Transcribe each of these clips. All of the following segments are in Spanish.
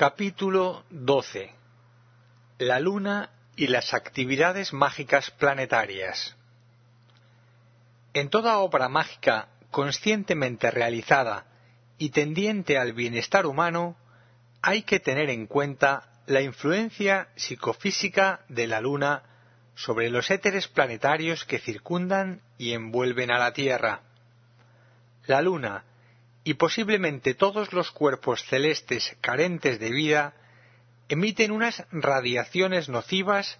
Capítulo 12 La Luna y las actividades mágicas planetarias En toda obra mágica conscientemente realizada y tendiente al bienestar humano, hay que tener en cuenta la influencia psicofísica de la Luna sobre los éteres planetarios que circundan y envuelven a la Tierra. La Luna, y posiblemente todos los cuerpos celestes carentes de vida emiten unas radiaciones nocivas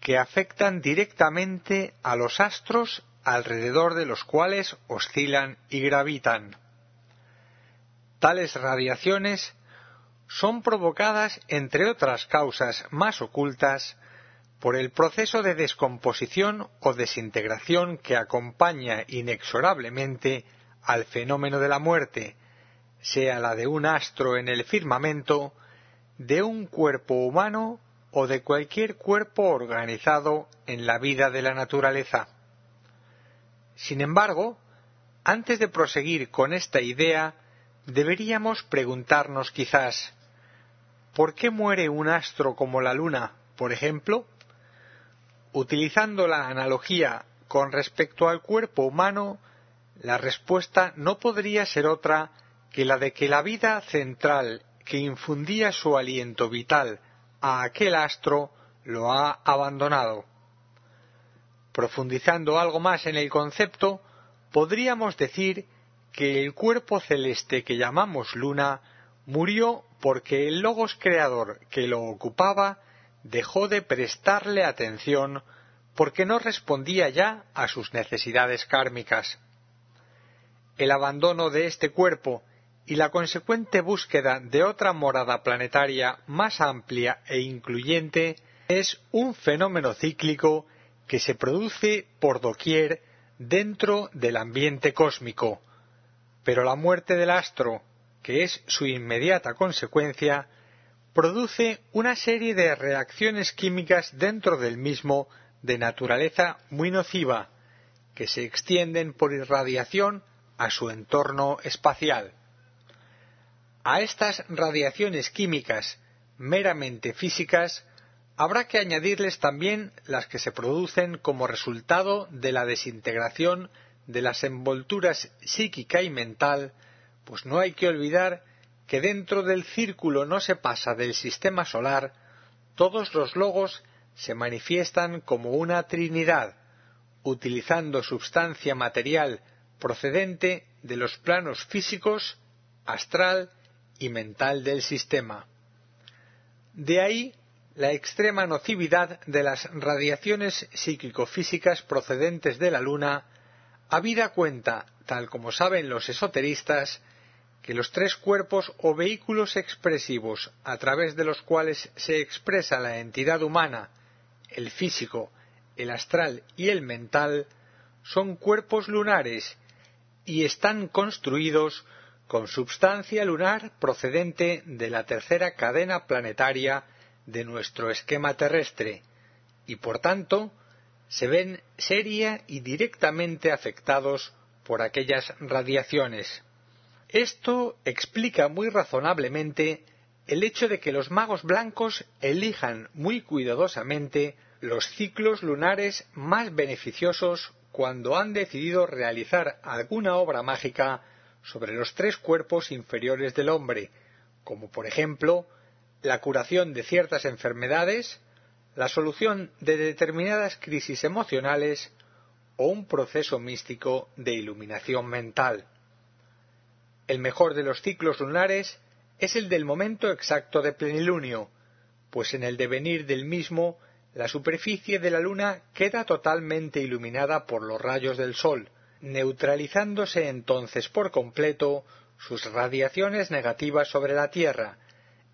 que afectan directamente a los astros alrededor de los cuales oscilan y gravitan. Tales radiaciones son provocadas, entre otras causas más ocultas, por el proceso de descomposición o desintegración que acompaña inexorablemente al fenómeno de la muerte, sea la de un astro en el firmamento, de un cuerpo humano o de cualquier cuerpo organizado en la vida de la naturaleza. Sin embargo, antes de proseguir con esta idea, deberíamos preguntarnos quizás ¿por qué muere un astro como la Luna, por ejemplo? Utilizando la analogía con respecto al cuerpo humano, la respuesta no podría ser otra que la de que la vida central que infundía su aliento vital a aquel astro lo ha abandonado. Profundizando algo más en el concepto, podríamos decir que el cuerpo celeste que llamamos luna murió porque el logos creador que lo ocupaba dejó de prestarle atención porque no respondía ya a sus necesidades kármicas el abandono de este cuerpo y la consecuente búsqueda de otra morada planetaria más amplia e incluyente es un fenómeno cíclico que se produce por doquier dentro del ambiente cósmico, pero la muerte del astro, que es su inmediata consecuencia, produce una serie de reacciones químicas dentro del mismo de naturaleza muy nociva, que se extienden por irradiación a su entorno espacial. A estas radiaciones químicas meramente físicas habrá que añadirles también las que se producen como resultado de la desintegración de las envolturas psíquica y mental, pues no hay que olvidar que dentro del círculo no se pasa del sistema solar, todos los logos se manifiestan como una trinidad, utilizando substancia material procedente de los planos físicos, astral y mental del sistema. De ahí la extrema nocividad de las radiaciones psíquico-físicas procedentes de la Luna, habida cuenta, tal como saben los esoteristas, que los tres cuerpos o vehículos expresivos a través de los cuales se expresa la entidad humana, el físico, el astral y el mental, son cuerpos lunares y están construidos con substancia lunar procedente de la tercera cadena planetaria de nuestro esquema terrestre y por tanto se ven seria y directamente afectados por aquellas radiaciones. Esto explica muy razonablemente el hecho de que los magos blancos elijan muy cuidadosamente los ciclos lunares más beneficiosos cuando han decidido realizar alguna obra mágica sobre los tres cuerpos inferiores del hombre, como por ejemplo la curación de ciertas enfermedades, la solución de determinadas crisis emocionales o un proceso místico de iluminación mental. El mejor de los ciclos lunares es el del momento exacto de plenilunio, pues en el devenir del mismo la superficie de la Luna queda totalmente iluminada por los rayos del Sol, neutralizándose entonces por completo sus radiaciones negativas sobre la Tierra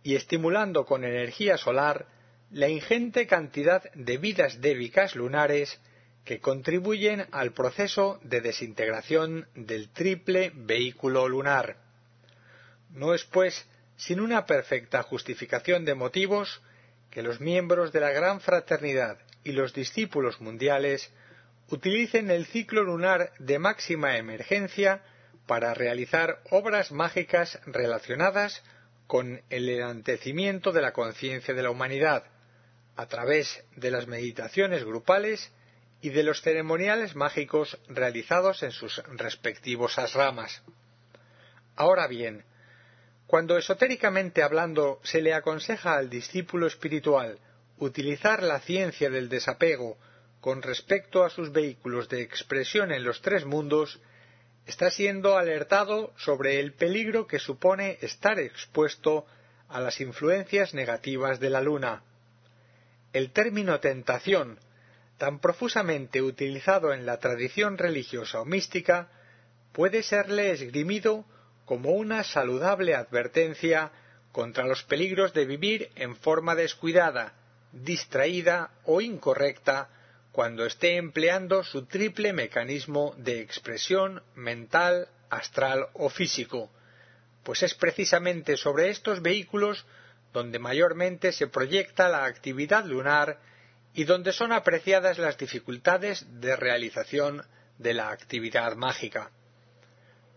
y estimulando con energía solar la ingente cantidad de vidas débicas lunares que contribuyen al proceso de desintegración del triple vehículo lunar. No es, pues, sin una perfecta justificación de motivos que los miembros de la Gran Fraternidad y los discípulos mundiales utilicen el ciclo lunar de máxima emergencia para realizar obras mágicas relacionadas con el enantecimiento de la conciencia de la humanidad, a través de las meditaciones grupales y de los ceremoniales mágicos realizados en sus respectivos asramas. Ahora bien, cuando esotéricamente hablando se le aconseja al discípulo espiritual utilizar la ciencia del desapego con respecto a sus vehículos de expresión en los tres mundos, está siendo alertado sobre el peligro que supone estar expuesto a las influencias negativas de la luna. El término tentación, tan profusamente utilizado en la tradición religiosa o mística, puede serle esgrimido como una saludable advertencia contra los peligros de vivir en forma descuidada, distraída o incorrecta cuando esté empleando su triple mecanismo de expresión mental, astral o físico, pues es precisamente sobre estos vehículos donde mayormente se proyecta la actividad lunar y donde son apreciadas las dificultades de realización de la actividad mágica.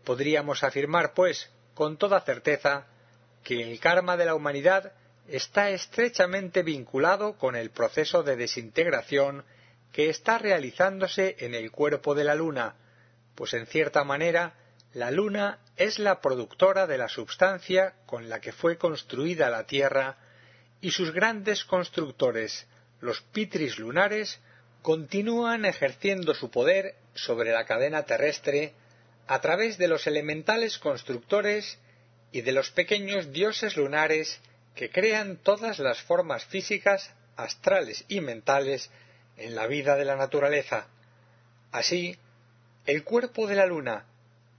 Podríamos afirmar, pues, con toda certeza, que el karma de la humanidad está estrechamente vinculado con el proceso de desintegración que está realizándose en el cuerpo de la Luna, pues en cierta manera la Luna es la productora de la substancia con la que fue construida la Tierra y sus grandes constructores, los pitris lunares, continúan ejerciendo su poder sobre la cadena terrestre a través de los elementales constructores y de los pequeños dioses lunares que crean todas las formas físicas, astrales y mentales en la vida de la naturaleza. Así, el cuerpo de la luna,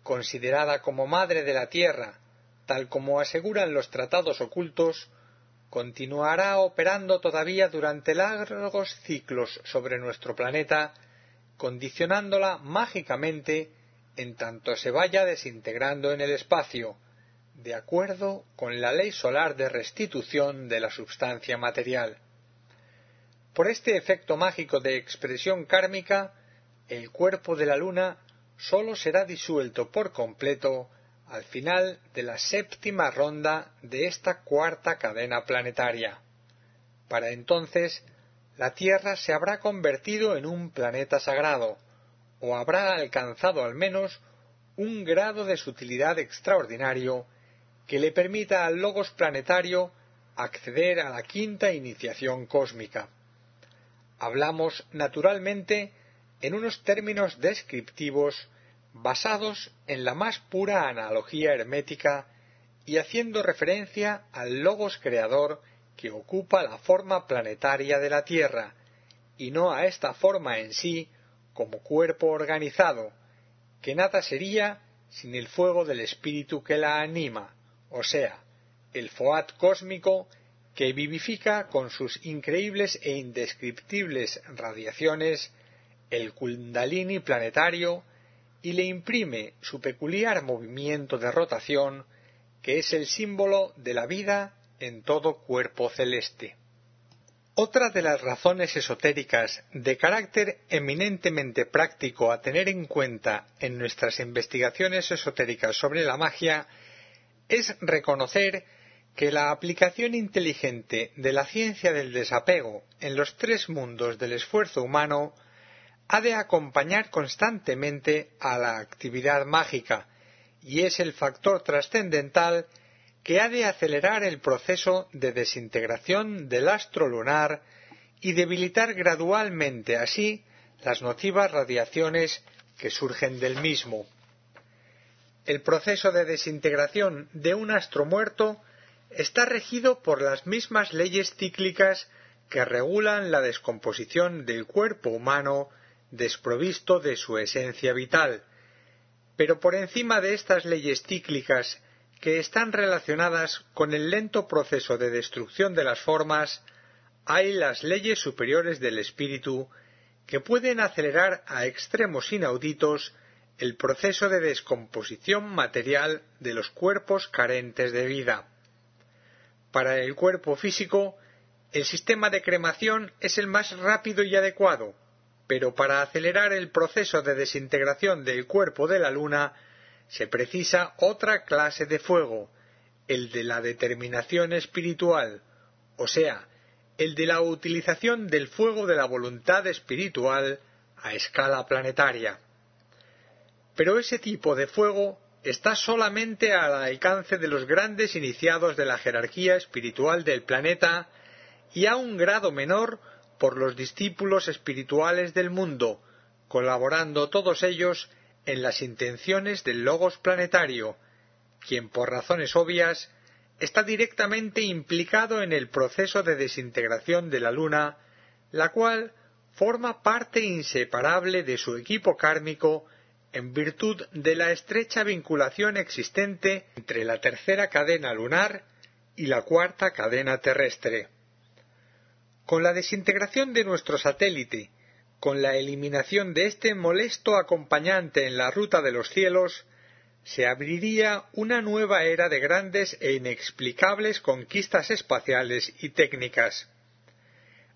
considerada como madre de la Tierra, tal como aseguran los tratados ocultos, continuará operando todavía durante largos ciclos sobre nuestro planeta, condicionándola mágicamente en tanto se vaya desintegrando en el espacio, de acuerdo con la ley solar de restitución de la substancia material. Por este efecto mágico de expresión kármica, el cuerpo de la luna sólo será disuelto por completo al final de la séptima ronda de esta cuarta cadena planetaria. Para entonces, la Tierra se habrá convertido en un planeta sagrado, o habrá alcanzado al menos un grado de sutilidad extraordinario que le permita al logos planetario acceder a la quinta iniciación cósmica. Hablamos, naturalmente, en unos términos descriptivos basados en la más pura analogía hermética y haciendo referencia al logos creador que ocupa la forma planetaria de la Tierra, y no a esta forma en sí como cuerpo organizado, que nada sería sin el fuego del espíritu que la anima, o sea, el foat cósmico que vivifica con sus increíbles e indescriptibles radiaciones el kundalini planetario y le imprime su peculiar movimiento de rotación que es el símbolo de la vida en todo cuerpo celeste. Otra de las razones esotéricas de carácter eminentemente práctico a tener en cuenta en nuestras investigaciones esotéricas sobre la magia es reconocer que la aplicación inteligente de la ciencia del desapego en los tres mundos del esfuerzo humano ha de acompañar constantemente a la actividad mágica y es el factor trascendental que ha de acelerar el proceso de desintegración del astro lunar y debilitar gradualmente así las nocivas radiaciones que surgen del mismo. El proceso de desintegración de un astro muerto está regido por las mismas leyes cíclicas que regulan la descomposición del cuerpo humano desprovisto de su esencia vital. Pero por encima de estas leyes cíclicas que están relacionadas con el lento proceso de destrucción de las formas, hay las leyes superiores del espíritu que pueden acelerar a extremos inauditos el proceso de descomposición material de los cuerpos carentes de vida. Para el cuerpo físico, el sistema de cremación es el más rápido y adecuado, pero para acelerar el proceso de desintegración del cuerpo de la Luna se precisa otra clase de fuego, el de la determinación espiritual, o sea, el de la utilización del fuego de la voluntad espiritual a escala planetaria. Pero ese tipo de fuego está solamente al alcance de los grandes iniciados de la jerarquía espiritual del planeta y a un grado menor por los discípulos espirituales del mundo, colaborando todos ellos en las intenciones del Logos planetario, quien por razones obvias está directamente implicado en el proceso de desintegración de la Luna, la cual forma parte inseparable de su equipo kármico en virtud de la estrecha vinculación existente entre la tercera cadena lunar y la cuarta cadena terrestre. Con la desintegración de nuestro satélite, con la eliminación de este molesto acompañante en la ruta de los cielos, se abriría una nueva era de grandes e inexplicables conquistas espaciales y técnicas.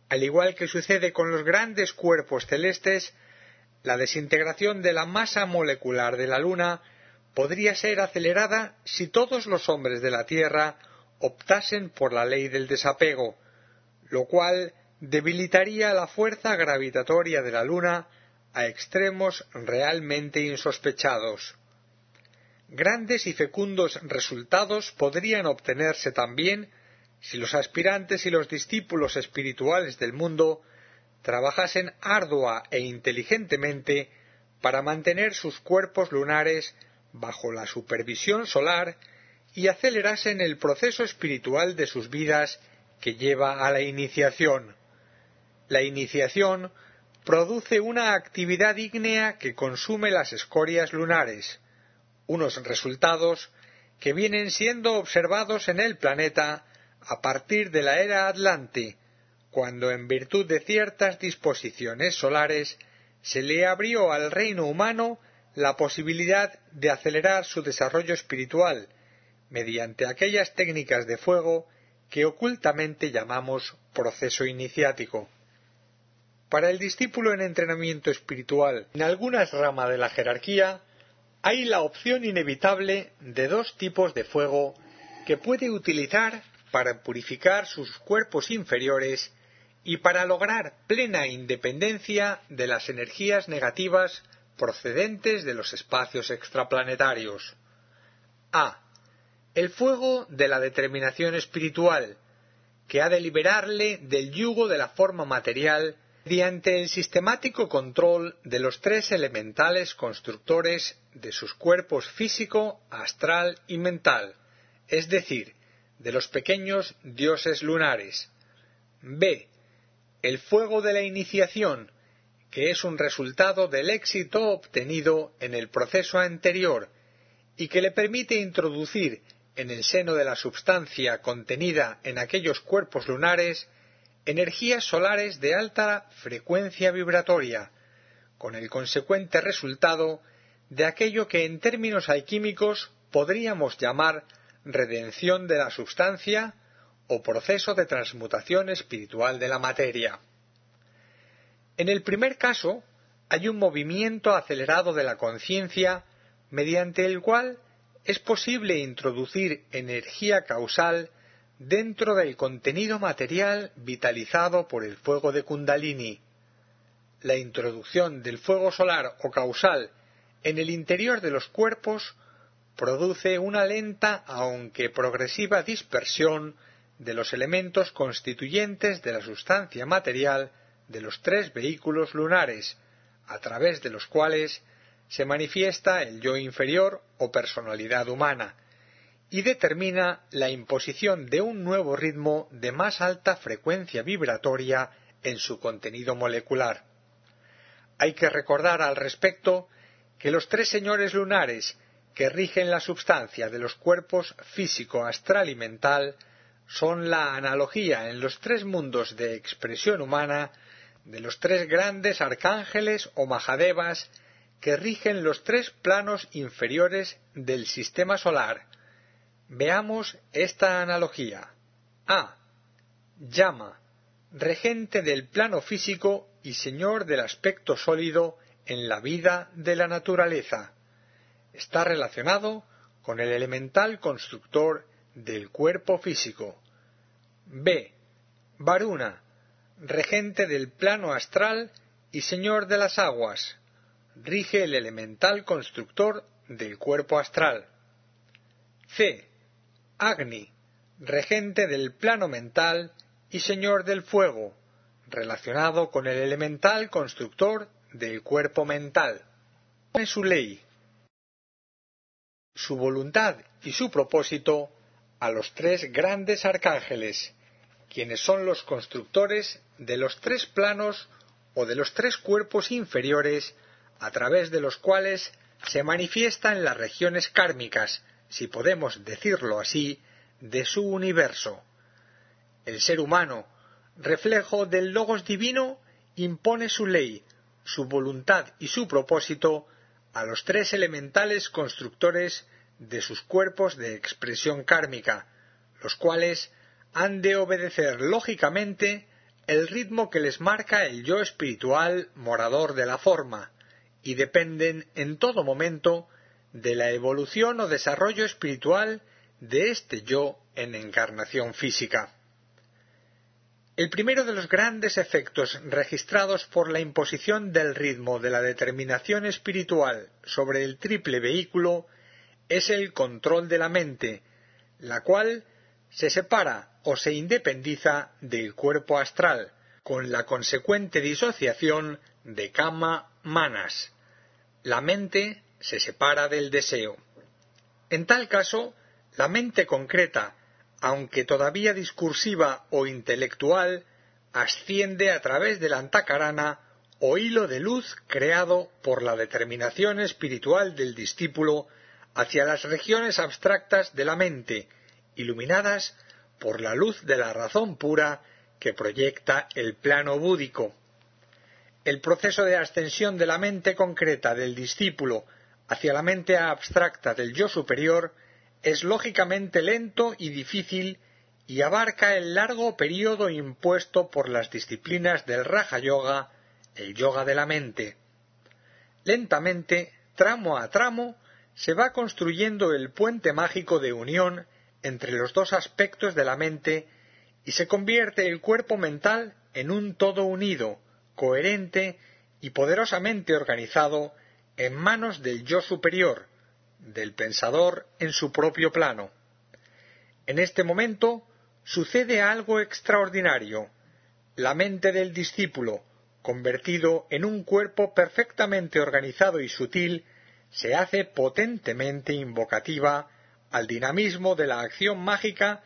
Al igual que sucede con los grandes cuerpos celestes, la desintegración de la masa molecular de la Luna podría ser acelerada si todos los hombres de la Tierra optasen por la ley del desapego, lo cual debilitaría la fuerza gravitatoria de la Luna a extremos realmente insospechados. Grandes y fecundos resultados podrían obtenerse también si los aspirantes y los discípulos espirituales del mundo trabajasen ardua e inteligentemente para mantener sus cuerpos lunares bajo la supervisión solar y acelerasen el proceso espiritual de sus vidas que lleva a la iniciación. La iniciación produce una actividad ígnea que consume las escorias lunares, unos resultados que vienen siendo observados en el planeta a partir de la era Atlante, cuando en virtud de ciertas disposiciones solares se le abrió al reino humano la posibilidad de acelerar su desarrollo espiritual mediante aquellas técnicas de fuego que ocultamente llamamos proceso iniciático. Para el discípulo en entrenamiento espiritual en algunas ramas de la jerarquía, hay la opción inevitable de dos tipos de fuego que puede utilizar para purificar sus cuerpos inferiores y para lograr plena independencia de las energías negativas procedentes de los espacios extraplanetarios. A. El fuego de la determinación espiritual, que ha de liberarle del yugo de la forma material mediante el sistemático control de los tres elementales constructores de sus cuerpos físico, astral y mental, es decir, de los pequeños dioses lunares. B. El fuego de la iniciación, que es un resultado del éxito obtenido en el proceso anterior y que le permite introducir en el seno de la substancia contenida en aquellos cuerpos lunares energías solares de alta frecuencia vibratoria, con el consecuente resultado de aquello que en términos alquímicos podríamos llamar redención de la substancia o proceso de transmutación espiritual de la materia. En el primer caso, hay un movimiento acelerado de la conciencia mediante el cual es posible introducir energía causal dentro del contenido material vitalizado por el fuego de Kundalini. La introducción del fuego solar o causal en el interior de los cuerpos produce una lenta aunque progresiva dispersión de los elementos constituyentes de la sustancia material de los tres vehículos lunares, a través de los cuales se manifiesta el yo inferior o personalidad humana, y determina la imposición de un nuevo ritmo de más alta frecuencia vibratoria en su contenido molecular. Hay que recordar al respecto que los tres señores lunares que rigen la substancia de los cuerpos físico, astral y mental son la analogía en los tres mundos de expresión humana de los tres grandes arcángeles o majadevas que rigen los tres planos inferiores del sistema solar, Veamos esta analogía. A. Llama, regente del plano físico y señor del aspecto sólido en la vida de la naturaleza. Está relacionado con el elemental constructor del cuerpo físico. B. Varuna, regente del plano astral y señor de las aguas, rige el elemental constructor del cuerpo astral. C. Agni, regente del plano mental y señor del fuego, relacionado con el elemental constructor del cuerpo mental. Su ley, su voluntad y su propósito a los tres grandes arcángeles, quienes son los constructores de los tres planos o de los tres cuerpos inferiores a través de los cuales se manifiestan las regiones kármicas, si podemos decirlo así, de su universo. El ser humano, reflejo del logos divino, impone su ley, su voluntad y su propósito a los tres elementales constructores de sus cuerpos de expresión kármica, los cuales han de obedecer lógicamente el ritmo que les marca el yo espiritual morador de la forma, y dependen en todo momento de la evolución o desarrollo espiritual de este yo en encarnación física. El primero de los grandes efectos registrados por la imposición del ritmo de la determinación espiritual sobre el triple vehículo es el control de la mente, la cual se separa o se independiza del cuerpo astral, con la consecuente disociación de kama manas. La mente se separa del deseo. En tal caso, la mente concreta, aunque todavía discursiva o intelectual, asciende a través del antacarana o hilo de luz creado por la determinación espiritual del discípulo hacia las regiones abstractas de la mente, iluminadas por la luz de la razón pura que proyecta el plano búdico. El proceso de ascensión de la mente concreta del discípulo hacia la mente abstracta del yo superior es lógicamente lento y difícil y abarca el largo período impuesto por las disciplinas del Raja Yoga, el yoga de la mente. Lentamente, tramo a tramo, se va construyendo el puente mágico de unión entre los dos aspectos de la mente y se convierte el cuerpo mental en un todo unido, coherente y poderosamente organizado en manos del yo superior, del pensador en su propio plano. En este momento sucede algo extraordinario. La mente del discípulo, convertido en un cuerpo perfectamente organizado y sutil, se hace potentemente invocativa al dinamismo de la acción mágica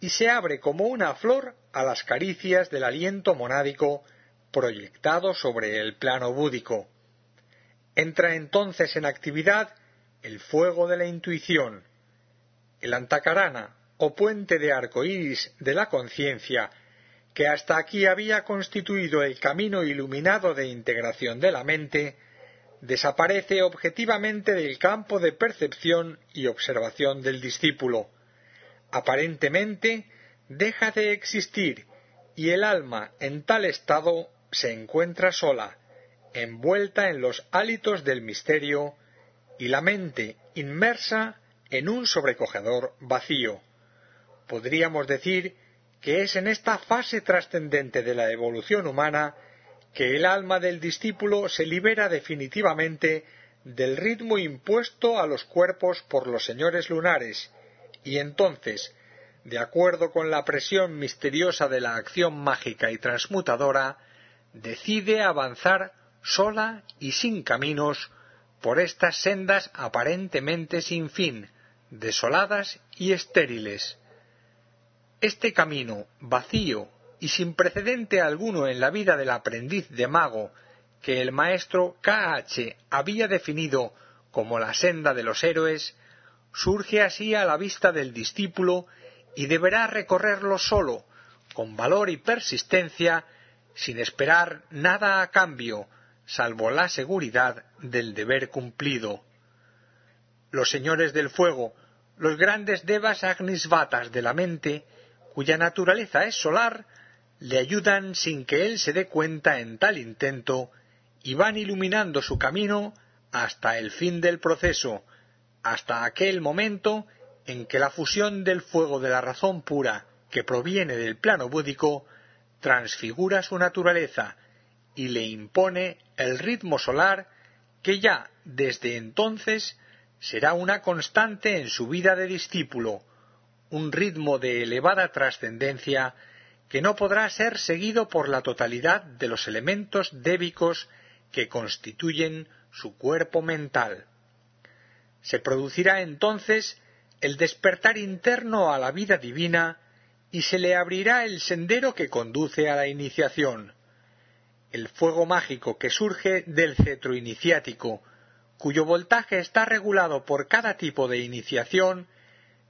y se abre como una flor a las caricias del aliento monádico proyectado sobre el plano búdico. Entra entonces en actividad el fuego de la intuición. El antacarana, o puente de arco iris de la conciencia, que hasta aquí había constituido el camino iluminado de integración de la mente, desaparece objetivamente del campo de percepción y observación del discípulo. Aparentemente deja de existir y el alma en tal estado se encuentra sola, envuelta en los hálitos del misterio y la mente inmersa en un sobrecogedor vacío. Podríamos decir que es en esta fase trascendente de la evolución humana que el alma del discípulo se libera definitivamente del ritmo impuesto a los cuerpos por los señores lunares, y entonces, de acuerdo con la presión misteriosa de la acción mágica y transmutadora, decide avanzar sola y sin caminos por estas sendas aparentemente sin fin, desoladas y estériles. Este camino vacío y sin precedente alguno en la vida del aprendiz de mago que el maestro K.H. había definido como la senda de los héroes, surge así a la vista del discípulo y deberá recorrerlo solo, con valor y persistencia, sin esperar nada a cambio, salvo la seguridad del deber cumplido. Los señores del fuego, los grandes devas agnisvatas de la mente, cuya naturaleza es solar, le ayudan sin que él se dé cuenta en tal intento y van iluminando su camino hasta el fin del proceso, hasta aquel momento en que la fusión del fuego de la razón pura que proviene del plano búdico transfigura su naturaleza y le impone el ritmo solar que ya desde entonces será una constante en su vida de discípulo, un ritmo de elevada trascendencia que no podrá ser seguido por la totalidad de los elementos débicos que constituyen su cuerpo mental. Se producirá entonces el despertar interno a la vida divina y se le abrirá el sendero que conduce a la iniciación. El fuego mágico que surge del cetro iniciático, cuyo voltaje está regulado por cada tipo de iniciación,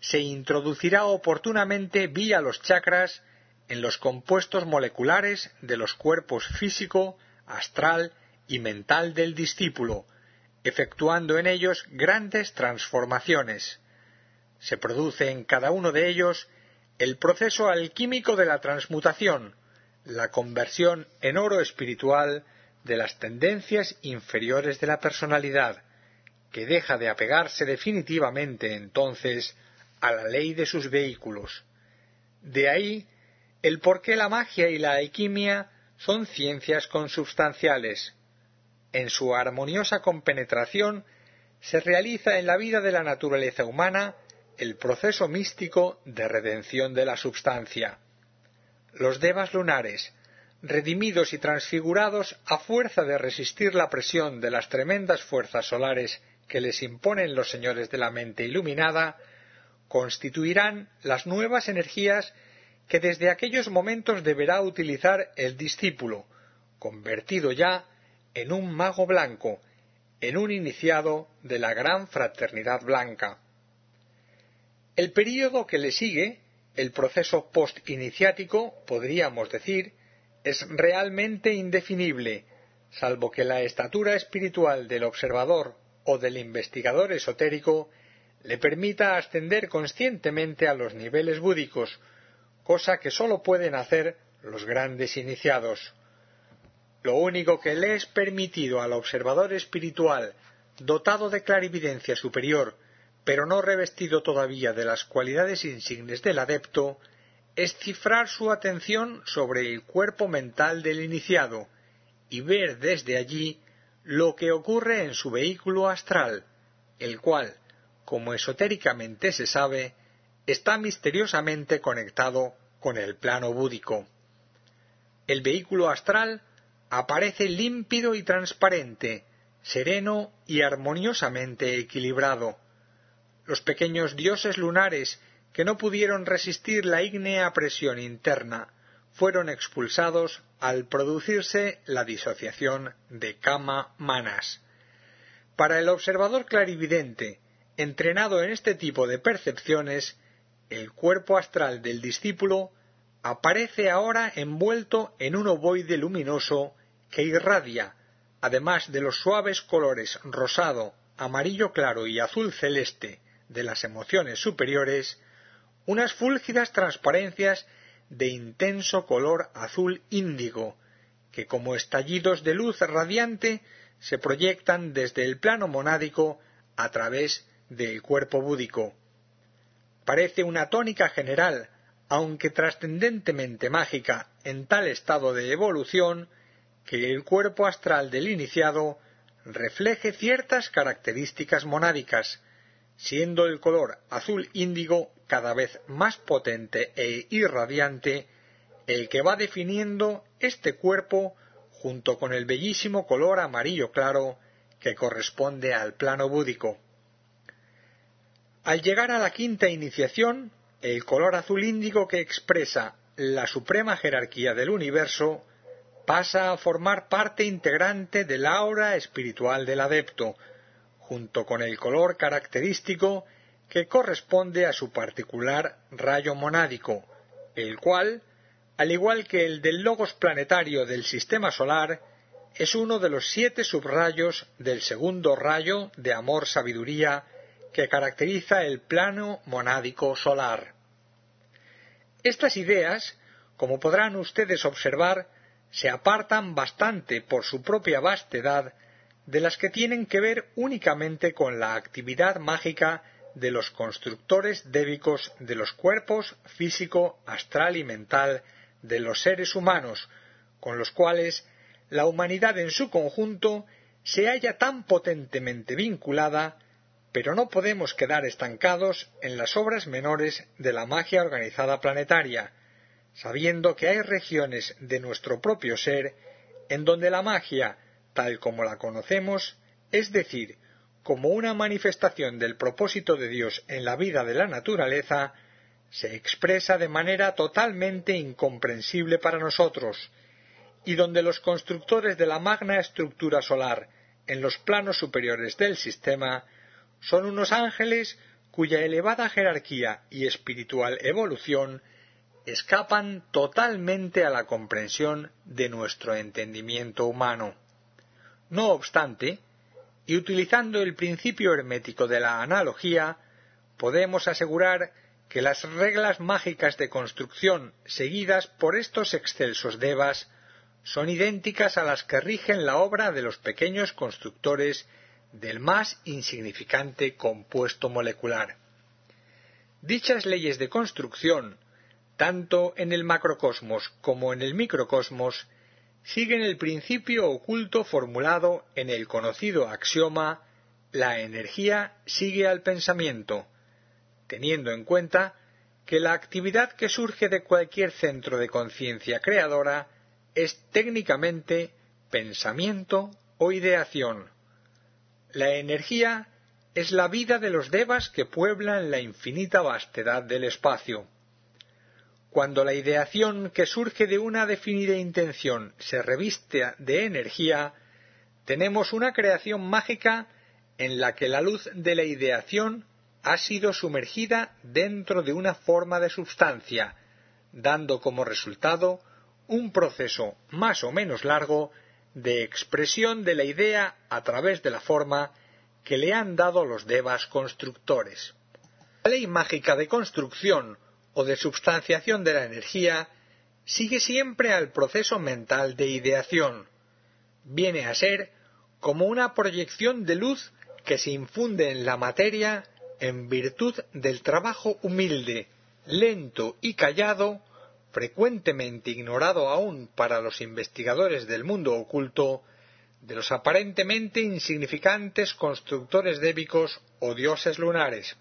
se introducirá oportunamente vía los chakras en los compuestos moleculares de los cuerpos físico, astral y mental del discípulo, efectuando en ellos grandes transformaciones. Se produce en cada uno de ellos el proceso alquímico de la transmutación, la conversión en oro espiritual de las tendencias inferiores de la personalidad, que deja de apegarse definitivamente entonces a la ley de sus vehículos. De ahí el por qué la magia y la alquimia son ciencias consubstanciales. En su armoniosa compenetración se realiza en la vida de la naturaleza humana el proceso místico de redención de la substancia. Los devas lunares, redimidos y transfigurados a fuerza de resistir la presión de las tremendas fuerzas solares que les imponen los señores de la mente iluminada, constituirán las nuevas energías que desde aquellos momentos deberá utilizar el discípulo, convertido ya en un mago blanco, en un iniciado de la gran fraternidad blanca. El período que le sigue, el proceso post-iniciático, podríamos decir, es realmente indefinible, salvo que la estatura espiritual del observador o del investigador esotérico le permita ascender conscientemente a los niveles búdicos, cosa que sólo pueden hacer los grandes iniciados. Lo único que le es permitido al observador espiritual, dotado de clarividencia superior, pero no revestido todavía de las cualidades insignes del adepto, es cifrar su atención sobre el cuerpo mental del iniciado y ver desde allí lo que ocurre en su vehículo astral, el cual, como esotéricamente se sabe, está misteriosamente conectado con el plano búdico. El vehículo astral aparece límpido y transparente, sereno y armoniosamente equilibrado los pequeños dioses lunares que no pudieron resistir la ígnea presión interna fueron expulsados al producirse la disociación de Kama Manas. Para el observador clarividente, entrenado en este tipo de percepciones, el cuerpo astral del discípulo aparece ahora envuelto en un ovoide luminoso que irradia, además de los suaves colores rosado, amarillo claro y azul celeste de las emociones superiores unas fúlgidas transparencias de intenso color azul índigo, que como estallidos de luz radiante se proyectan desde el plano monádico a través del cuerpo búdico. Parece una tónica general, aunque trascendentemente mágica en tal estado de evolución, que el cuerpo astral del iniciado refleje ciertas características monádicas, siendo el color azul índigo cada vez más potente e irradiante, el que va definiendo este cuerpo junto con el bellísimo color amarillo claro que corresponde al plano búdico. Al llegar a la quinta iniciación, el color azul índigo que expresa la suprema jerarquía del universo pasa a formar parte integrante del aura espiritual del adepto, junto con el color característico que corresponde a su particular rayo monádico, el cual, al igual que el del logos planetario del sistema solar, es uno de los siete subrayos del segundo rayo de amor-sabiduría que caracteriza el plano monádico solar. Estas ideas, como podrán ustedes observar, se apartan bastante por su propia vastedad de las que tienen que ver únicamente con la actividad mágica de los constructores débicos de los cuerpos físico, astral y mental de los seres humanos, con los cuales la humanidad en su conjunto se halla tan potentemente vinculada, pero no podemos quedar estancados en las obras menores de la magia organizada planetaria, sabiendo que hay regiones de nuestro propio ser en donde la magia, tal como la conocemos, es decir, como una manifestación del propósito de Dios en la vida de la naturaleza, se expresa de manera totalmente incomprensible para nosotros, y donde los constructores de la magna estructura solar en los planos superiores del sistema son unos ángeles cuya elevada jerarquía y espiritual evolución escapan totalmente a la comprensión de nuestro entendimiento humano. No obstante, y utilizando el principio hermético de la analogía, podemos asegurar que las reglas mágicas de construcción seguidas por estos excelsos devas son idénticas a las que rigen la obra de los pequeños constructores del más insignificante compuesto molecular. Dichas leyes de construcción, tanto en el macrocosmos como en el microcosmos, siguen el principio oculto formulado en el conocido axioma la energía sigue al pensamiento, teniendo en cuenta que la actividad que surge de cualquier centro de conciencia creadora es técnicamente pensamiento o ideación. La energía es la vida de los devas que pueblan la infinita vastedad del espacio. Cuando la ideación que surge de una definida intención se reviste de energía, tenemos una creación mágica en la que la luz de la ideación ha sido sumergida dentro de una forma de substancia, dando como resultado un proceso más o menos largo de expresión de la idea a través de la forma que le han dado los devas constructores. La ley mágica de construcción o de substanciación de la energía sigue siempre al proceso mental de ideación. Viene a ser como una proyección de luz que se infunde en la materia en virtud del trabajo humilde, lento y callado, frecuentemente ignorado aún para los investigadores del mundo oculto, de los aparentemente insignificantes constructores débicos o dioses lunares.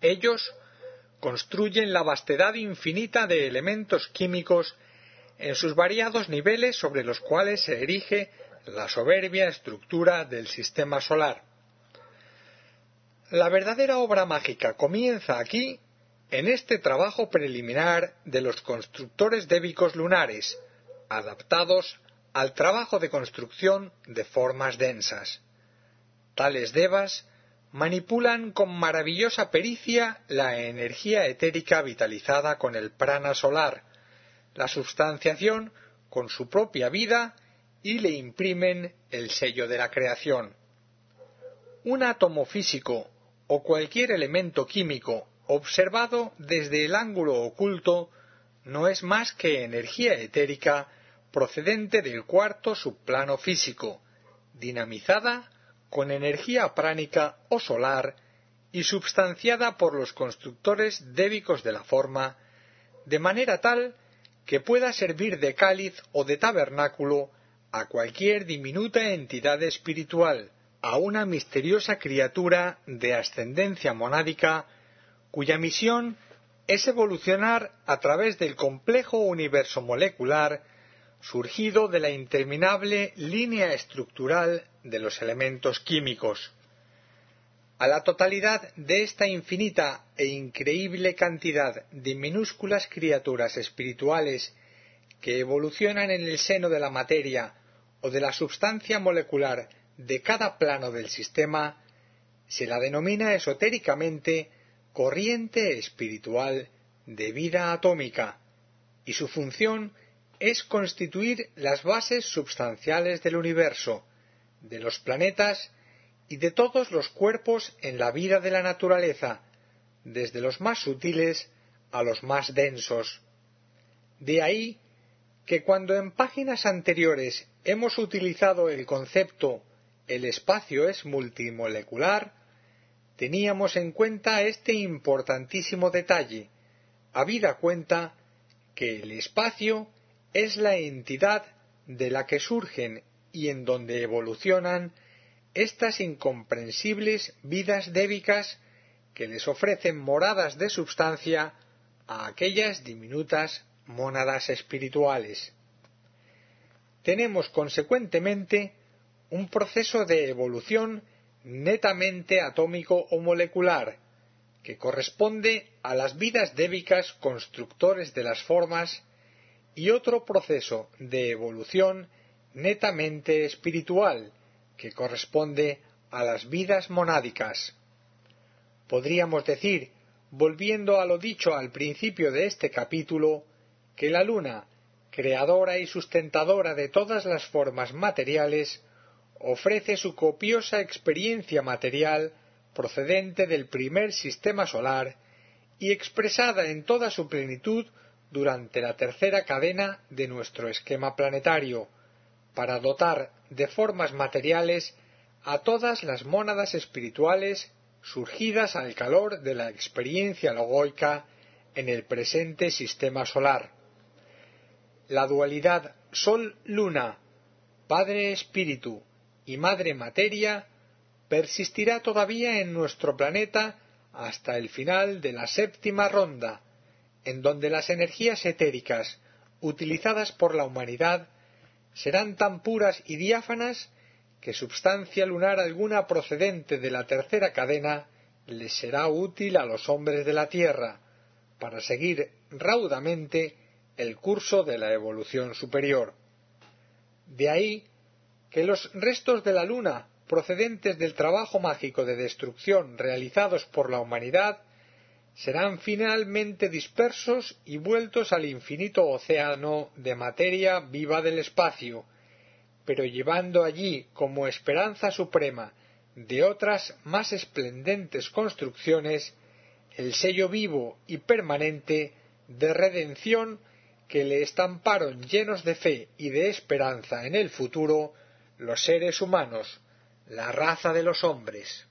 Ellos construyen la vastedad infinita de elementos químicos en sus variados niveles sobre los cuales se erige la soberbia estructura del sistema solar. La verdadera obra mágica comienza aquí, en este trabajo preliminar de los constructores débicos lunares, adaptados al trabajo de construcción de formas densas. Tales devas manipulan con maravillosa pericia la energía etérica vitalizada con el prana solar, la substanciación con su propia vida y le imprimen el sello de la creación. Un átomo físico o cualquier elemento químico observado desde el ángulo oculto no es más que energía etérica procedente del cuarto subplano físico, dinamizada con energía pránica o solar y substanciada por los constructores débicos de la forma, de manera tal que pueda servir de cáliz o de tabernáculo a cualquier diminuta entidad espiritual, a una misteriosa criatura de ascendencia monádica cuya misión es evolucionar a través del complejo universo molecular surgido de la interminable línea estructural de los elementos químicos. A la totalidad de esta infinita e increíble cantidad de minúsculas criaturas espirituales que evolucionan en el seno de la materia o de la substancia molecular de cada plano del sistema, se la denomina esotéricamente corriente espiritual de vida atómica, y su función es constituir las bases substanciales del universo, de los planetas y de todos los cuerpos en la vida de la naturaleza, desde los más sutiles a los más densos. De ahí que cuando en páginas anteriores hemos utilizado el concepto el espacio es multimolecular, teníamos en cuenta este importantísimo detalle, habida cuenta que el espacio es la entidad de la que surgen y en donde evolucionan estas incomprensibles vidas débicas que les ofrecen moradas de substancia a aquellas diminutas mónadas espirituales. Tenemos consecuentemente un proceso de evolución netamente atómico o molecular, que corresponde a las vidas débicas constructores de las formas, y otro proceso de evolución netamente espiritual, que corresponde a las vidas monádicas. Podríamos decir, volviendo a lo dicho al principio de este capítulo, que la luna, creadora y sustentadora de todas las formas materiales, ofrece su copiosa experiencia material procedente del primer sistema solar y expresada en toda su plenitud durante la tercera cadena de nuestro esquema planetario, para dotar de formas materiales a todas las mónadas espirituales surgidas al calor de la experiencia logoica en el presente sistema solar. La dualidad Sol-Luna, Padre-Espíritu y Madre Materia persistirá todavía en nuestro planeta hasta el final de la séptima ronda, en donde las energías etéricas utilizadas por la humanidad serán tan puras y diáfanas que substancia lunar alguna procedente de la tercera cadena les será útil a los hombres de la Tierra para seguir raudamente el curso de la evolución superior. De ahí que los restos de la Luna procedentes del trabajo mágico de destrucción realizados por la humanidad serán finalmente dispersos y vueltos al infinito océano de materia viva del espacio, pero llevando allí como esperanza suprema de otras más esplendentes construcciones el sello vivo y permanente de redención que le estamparon llenos de fe y de esperanza en el futuro los seres humanos, la raza de los hombres.